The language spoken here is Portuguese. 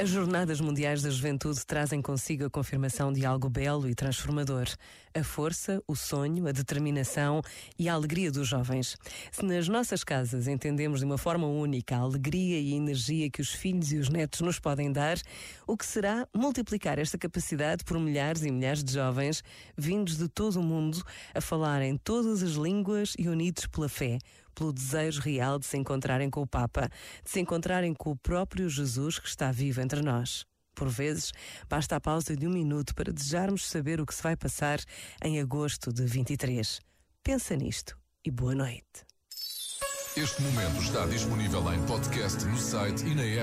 As Jornadas Mundiais da Juventude trazem consigo a confirmação de algo belo e transformador: a força, o sonho, a determinação e a alegria dos jovens. Se nas nossas casas entendemos de uma forma única a alegria e a energia que os filhos e os netos nos podem dar, o que será multiplicar esta capacidade por milhares e milhares de jovens vindos de todo o mundo a falarem todas as línguas e unidos pela fé, pelo desejo real de se encontrarem com o Papa, de se encontrarem com o próprio Jesus que está vivo entre nós. Por vezes, basta a pausa de um minuto para desejarmos saber o que se vai passar em agosto de 23. Pensa nisto e boa noite. Este momento está disponível em podcast no site e na app.